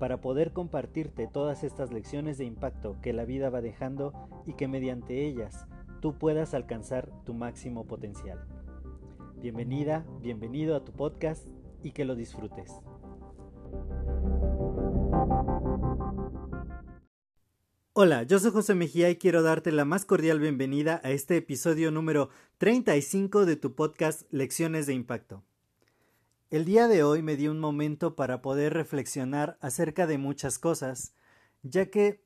para poder compartirte todas estas lecciones de impacto que la vida va dejando y que mediante ellas tú puedas alcanzar tu máximo potencial. Bienvenida, bienvenido a tu podcast y que lo disfrutes. Hola, yo soy José Mejía y quiero darte la más cordial bienvenida a este episodio número 35 de tu podcast Lecciones de Impacto. El día de hoy me di un momento para poder reflexionar acerca de muchas cosas, ya que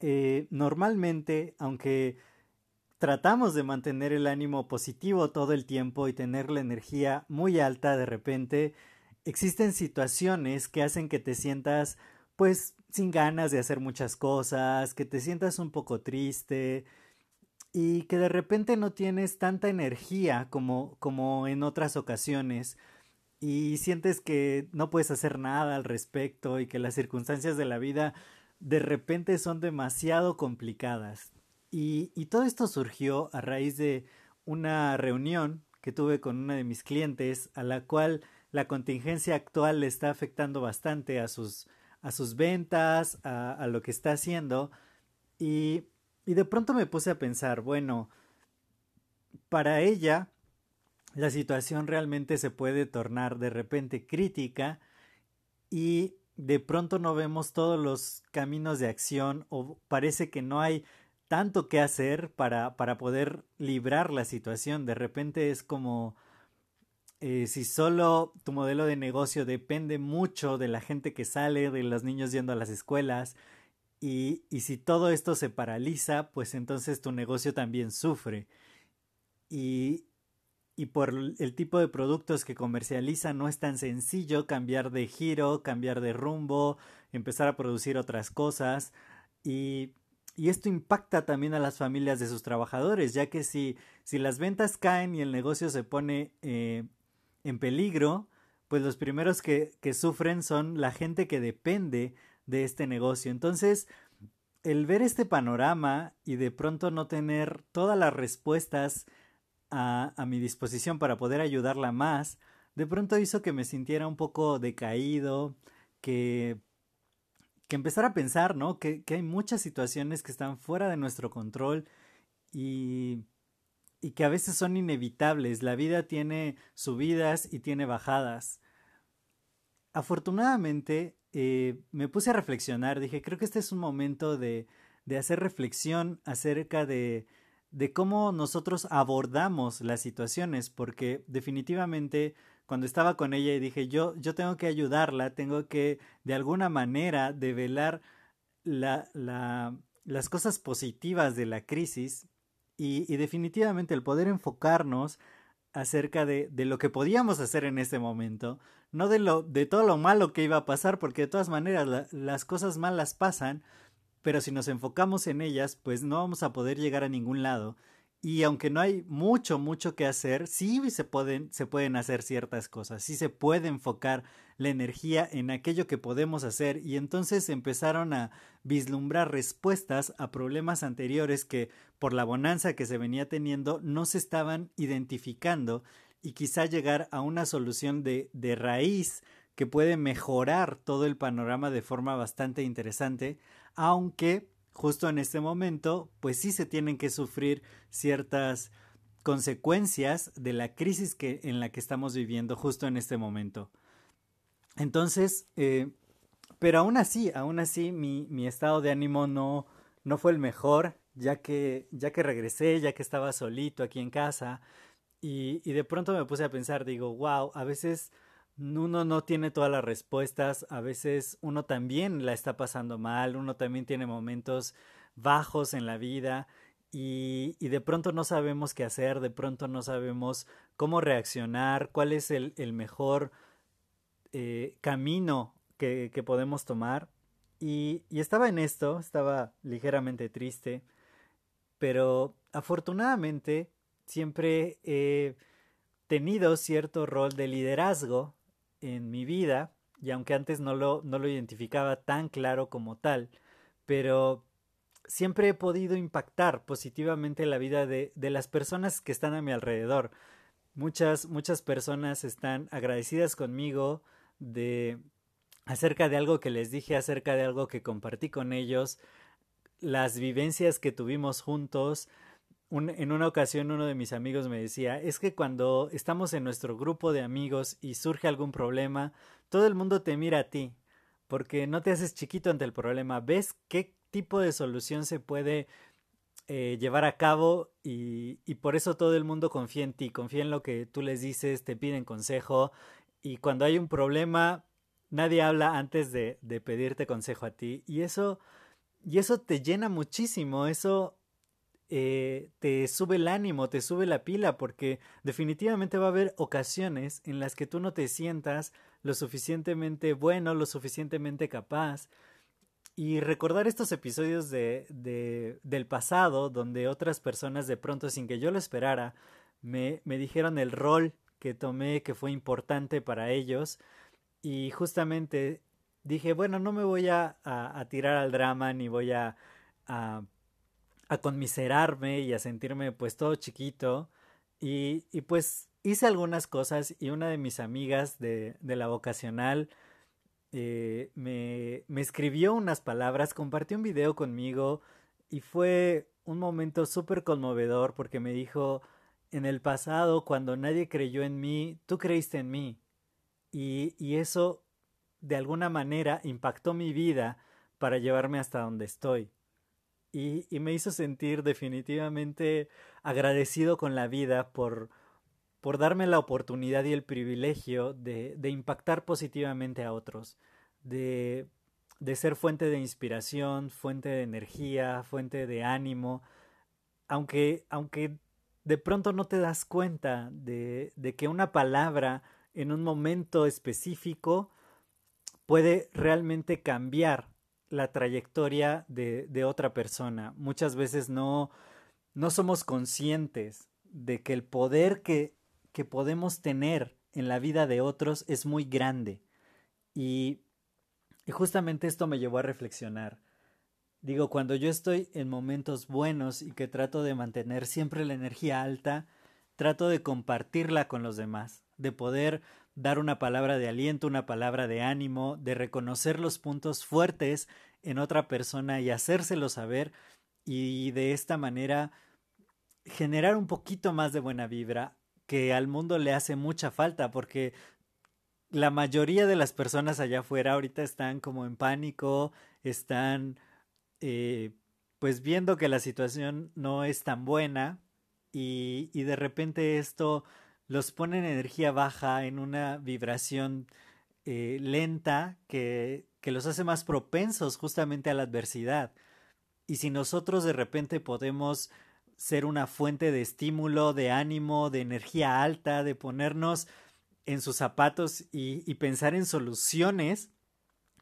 eh, normalmente, aunque tratamos de mantener el ánimo positivo todo el tiempo y tener la energía muy alta de repente, existen situaciones que hacen que te sientas pues sin ganas de hacer muchas cosas, que te sientas un poco triste y que de repente no tienes tanta energía como, como en otras ocasiones y sientes que no puedes hacer nada al respecto y que las circunstancias de la vida de repente son demasiado complicadas. Y, y todo esto surgió a raíz de una reunión que tuve con una de mis clientes a la cual la contingencia actual le está afectando bastante a sus, a sus ventas, a, lo que está haciendo. Y, y de pronto me puse a pensar, bueno, para ella la situación realmente se puede tornar de repente crítica y de pronto no vemos todos los caminos de acción o parece que no hay tanto que hacer para, para poder librar la situación. De repente es como eh, si solo tu modelo de negocio depende mucho de la gente que sale, de los niños yendo a las escuelas, y, y si todo esto se paraliza, pues entonces tu negocio también sufre. Y, y por el tipo de productos que comercializa no es tan sencillo cambiar de giro, cambiar de rumbo, empezar a producir otras cosas y, y esto impacta también a las familias de sus trabajadores, ya que si, si las ventas caen y el negocio se pone eh, en peligro, pues los primeros que, que sufren son la gente que depende de este negocio. Entonces, el ver este panorama y de pronto no tener todas las respuestas a, mi disposición para poder ayudarla más, de pronto hizo que me sintiera un poco decaído, que, que empezara a pensar, ¿no? Que, que hay muchas situaciones que están fuera de nuestro control y, y que a veces son inevitables. La vida tiene subidas y tiene bajadas. Afortunadamente, eh, me puse a reflexionar, dije, creo que este es un momento de, de hacer reflexión acerca de, de cómo nosotros abordamos las situaciones, porque definitivamente cuando estaba con ella y dije yo, yo tengo que ayudarla, tengo que de alguna manera develar la, la, las cosas positivas de la crisis y, definitivamente el poder enfocarnos acerca de, de lo que podíamos hacer en este momento, no de lo de todo lo malo que iba a pasar, porque de todas maneras la, las cosas malas pasan, pero si nos enfocamos en ellas, pues no vamos a poder llegar a ningún lado. Y aunque no hay mucho, mucho que hacer, sí se pueden, se pueden hacer ciertas cosas, sí se puede enfocar la energía en aquello que podemos hacer y entonces empezaron a vislumbrar respuestas a problemas anteriores que por la bonanza que se venía teniendo no se estaban identificando y quizá llegar a una solución de, de raíz que puede mejorar todo el panorama de forma bastante interesante aunque justo en este momento, pues sí se tienen que sufrir ciertas consecuencias de la crisis que, en la que estamos viviendo justo en este momento. Entonces, eh, pero aún así, aún así, mi, mi estado de ánimo no, no fue el mejor, ya que, ya que regresé, ya que estaba solito aquí en casa, y, y de pronto me puse a pensar, digo, wow, a veces uno no tiene todas las respuestas, a veces uno también la está pasando mal, uno también tiene momentos bajos en la vida y, de pronto no sabemos qué hacer, de pronto no sabemos cómo reaccionar, cuál es el, el mejor eh, camino que, que, podemos tomar. Y, y estaba en esto, estaba ligeramente triste pero afortunadamente siempre he tenido cierto rol de liderazgo en mi vida, y aunque antes no lo, no lo identificaba tan claro como tal, pero siempre he podido impactar positivamente la vida de, de las personas que están a mi alrededor. Muchas, muchas personas están agradecidas conmigo de acerca de algo que les dije, acerca de algo que compartí con ellos, las vivencias que tuvimos juntos. En una ocasión uno de mis amigos me decía, es que cuando estamos en nuestro grupo de amigos y surge algún problema, todo el mundo te mira a ti, porque no te haces chiquito ante el problema, ves qué tipo de solución se puede eh, llevar a cabo y, y, por eso todo el mundo confía en ti, confía en lo que tú les dices, te piden consejo y cuando hay un problema nadie habla antes de, de pedirte consejo a ti y eso y eso te llena muchísimo, eso eh, te sube el ánimo, te sube la pila, porque definitivamente va a haber ocasiones en las que tú no te sientas lo suficientemente bueno, lo suficientemente capaz. Y recordar estos episodios de, de, del pasado, donde otras personas de pronto, sin que yo lo esperara, me, me dijeron el rol que tomé, que fue importante para ellos. Y justamente dije, bueno, no me voy a, a, tirar al drama, ni voy a, a, conmiserarme y a sentirme pues todo chiquito. Y, y, pues hice algunas cosas y una de mis amigas de, de la vocacional eh, me, me escribió unas palabras, compartió un video conmigo y fue un momento súper conmovedor porque me dijo, en el pasado, cuando nadie creyó en mí, tú creíste en mí. Y, y eso de alguna manera impactó mi vida para llevarme hasta donde estoy. Y, me hizo sentir definitivamente agradecido con la vida por, por darme la oportunidad y el privilegio de, de impactar positivamente a otros, de, de ser fuente de inspiración, fuente de energía, fuente de ánimo, aunque, aunque de pronto no te das cuenta de, de que una palabra en un momento específico puede realmente cambiar la trayectoria de, otra persona. Muchas veces no, no somos conscientes de que el poder que, que podemos tener en la vida de otros es muy grande. Y, y justamente esto me llevó a reflexionar. Digo, cuando yo estoy en momentos buenos y que trato de mantener siempre la energía alta, trato de compartirla con los demás, de poder dar una palabra de aliento, una palabra de ánimo, de reconocer los puntos fuertes en otra persona y hacérselo saber y de esta manera generar un poquito más de buena vibra que al mundo le hace mucha falta porque la mayoría de las personas allá afuera ahorita están como en pánico, están eh, pues viendo que la situación no es tan buena y, y de repente esto los pone en energía baja, en una vibración eh, lenta que, que los hace más propensos justamente a la adversidad. Y si nosotros de repente podemos ser una fuente de estímulo, de ánimo, de energía alta, de ponernos en sus zapatos y, y, pensar en soluciones,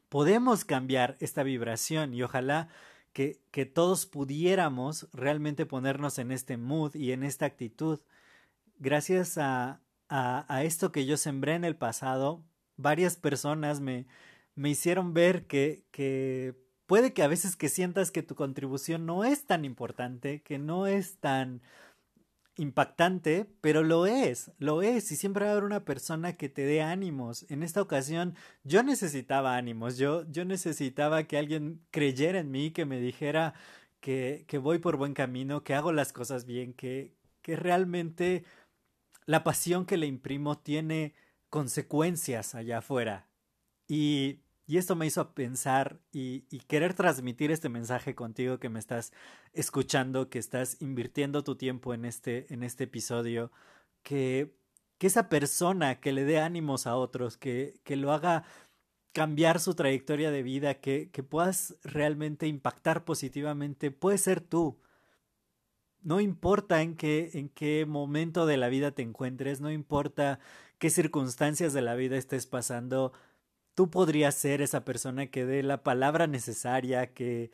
podemos cambiar esta vibración y ojalá que, que todos pudiéramos realmente ponernos en este mood y en esta actitud gracias a, a, esto que yo sembré en el pasado, varias personas me, me hicieron ver que, que puede que a veces que sientas que tu contribución no es tan importante, que no es tan impactante, pero lo es, lo es, y siempre va a haber una persona que te dé ánimos. En esta ocasión yo necesitaba ánimos, yo, yo necesitaba que alguien creyera en mí, que me dijera que, que voy por buen camino, que hago las cosas bien, que, que realmente la pasión que le imprimo tiene consecuencias allá afuera. Y, y esto me hizo pensar y, y, querer transmitir este mensaje contigo que me estás escuchando, que estás invirtiendo tu tiempo en este, en este episodio, que, que esa persona que le dé ánimos a otros, que, que lo haga cambiar su trayectoria de vida, que, que puedas realmente impactar positivamente, puede ser tú. No importa en qué, en qué momento de la vida te encuentres, no importa qué circunstancias de la vida estés pasando, tú podrías ser esa persona que dé la palabra necesaria, que,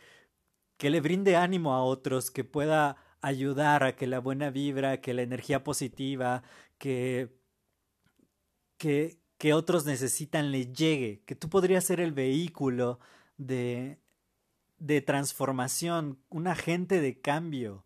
que le brinde ánimo a otros, que pueda ayudar a que la buena vibra, que la energía positiva, que, que, que otros necesitan le llegue, que tú podrías ser el vehículo de, de transformación, un agente de cambio.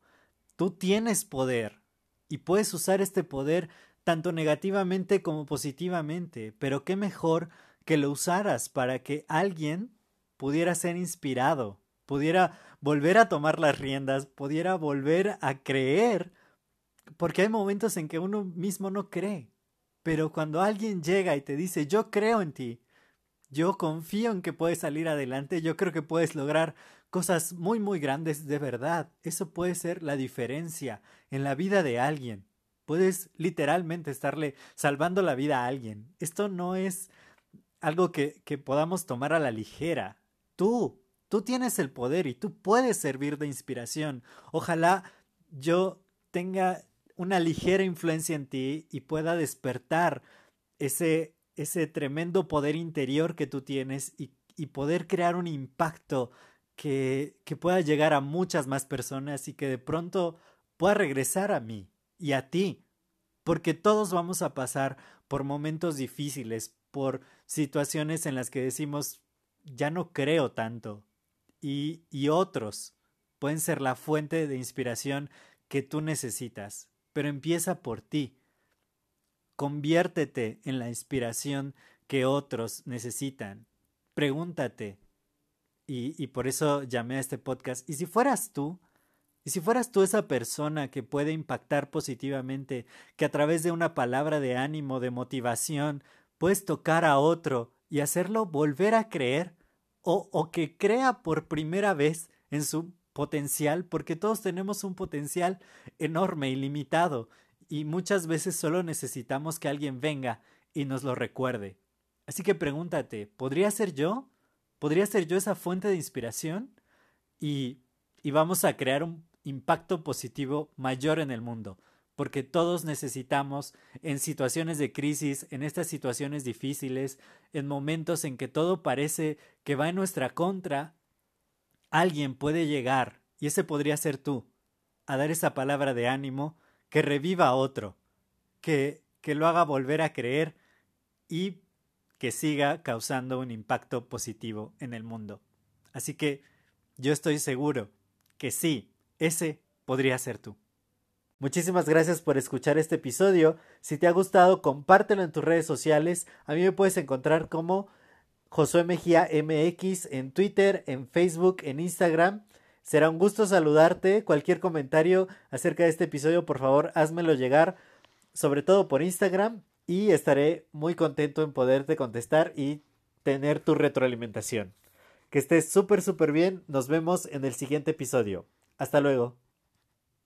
Tú tienes poder y puedes usar este poder tanto negativamente como positivamente, pero qué mejor que lo usaras para que alguien pudiera ser inspirado, pudiera volver a tomar las riendas, pudiera volver a creer, porque hay momentos en que uno mismo no cree, pero cuando alguien llega y te dice yo creo en ti, yo confío en que puedes salir adelante, yo creo que puedes lograr cosas muy muy grandes de verdad, eso puede ser la diferencia en la vida de alguien. Puedes literalmente estarle salvando la vida a alguien. Esto no es algo que, que podamos tomar a la ligera. Tú, tú tienes el poder y tú puedes servir de inspiración. Ojalá yo tenga una ligera influencia en ti y pueda despertar ese, ese tremendo poder interior que tú tienes y, poder crear un impacto que, pueda llegar a muchas más personas y que de pronto pueda regresar a mí y a ti, porque todos vamos a pasar por momentos difíciles, por situaciones en las que decimos ya no creo tanto y otros pueden ser la fuente de inspiración que tú necesitas, pero empieza por ti. Conviértete en la inspiración que otros necesitan. Pregúntate. Y, y por eso llamé a este podcast. ¿Y si fueras tú? Y si fueras tú esa persona que puede impactar positivamente, que a través de una palabra de ánimo, de motivación, puedes tocar a otro y hacerlo volver a creer, o, o que crea por primera vez en su potencial, porque todos tenemos un potencial enorme y limitado, y muchas veces solo necesitamos que alguien venga y nos lo recuerde. Así que pregúntate, ¿podría ser yo? ¿Podría ser yo esa fuente de inspiración? Y, y vamos a crear un impacto positivo mayor en el mundo, porque todos necesitamos en situaciones de crisis, en estas situaciones difíciles, en momentos en que todo parece que va en nuestra contra, alguien puede llegar, y ese podría ser tú, a dar esa palabra de ánimo que reviva a otro, que, que lo haga volver a creer y que siga causando un impacto positivo en el mundo. Así que yo estoy seguro que sí, ese podría ser tú. Muchísimas gracias por escuchar este episodio. Si te ha gustado, compártelo en tus redes sociales. A mí me puedes encontrar como Josué Mejía MX en Twitter, en Facebook, en Instagram. Será un gusto saludarte. Cualquier comentario acerca de este episodio, por favor, házmelo llegar, sobre todo por Instagram, y estaré muy contento en poderte contestar y tener tu retroalimentación. Que estés súper, súper bien. Nos vemos en el siguiente episodio. Hasta luego.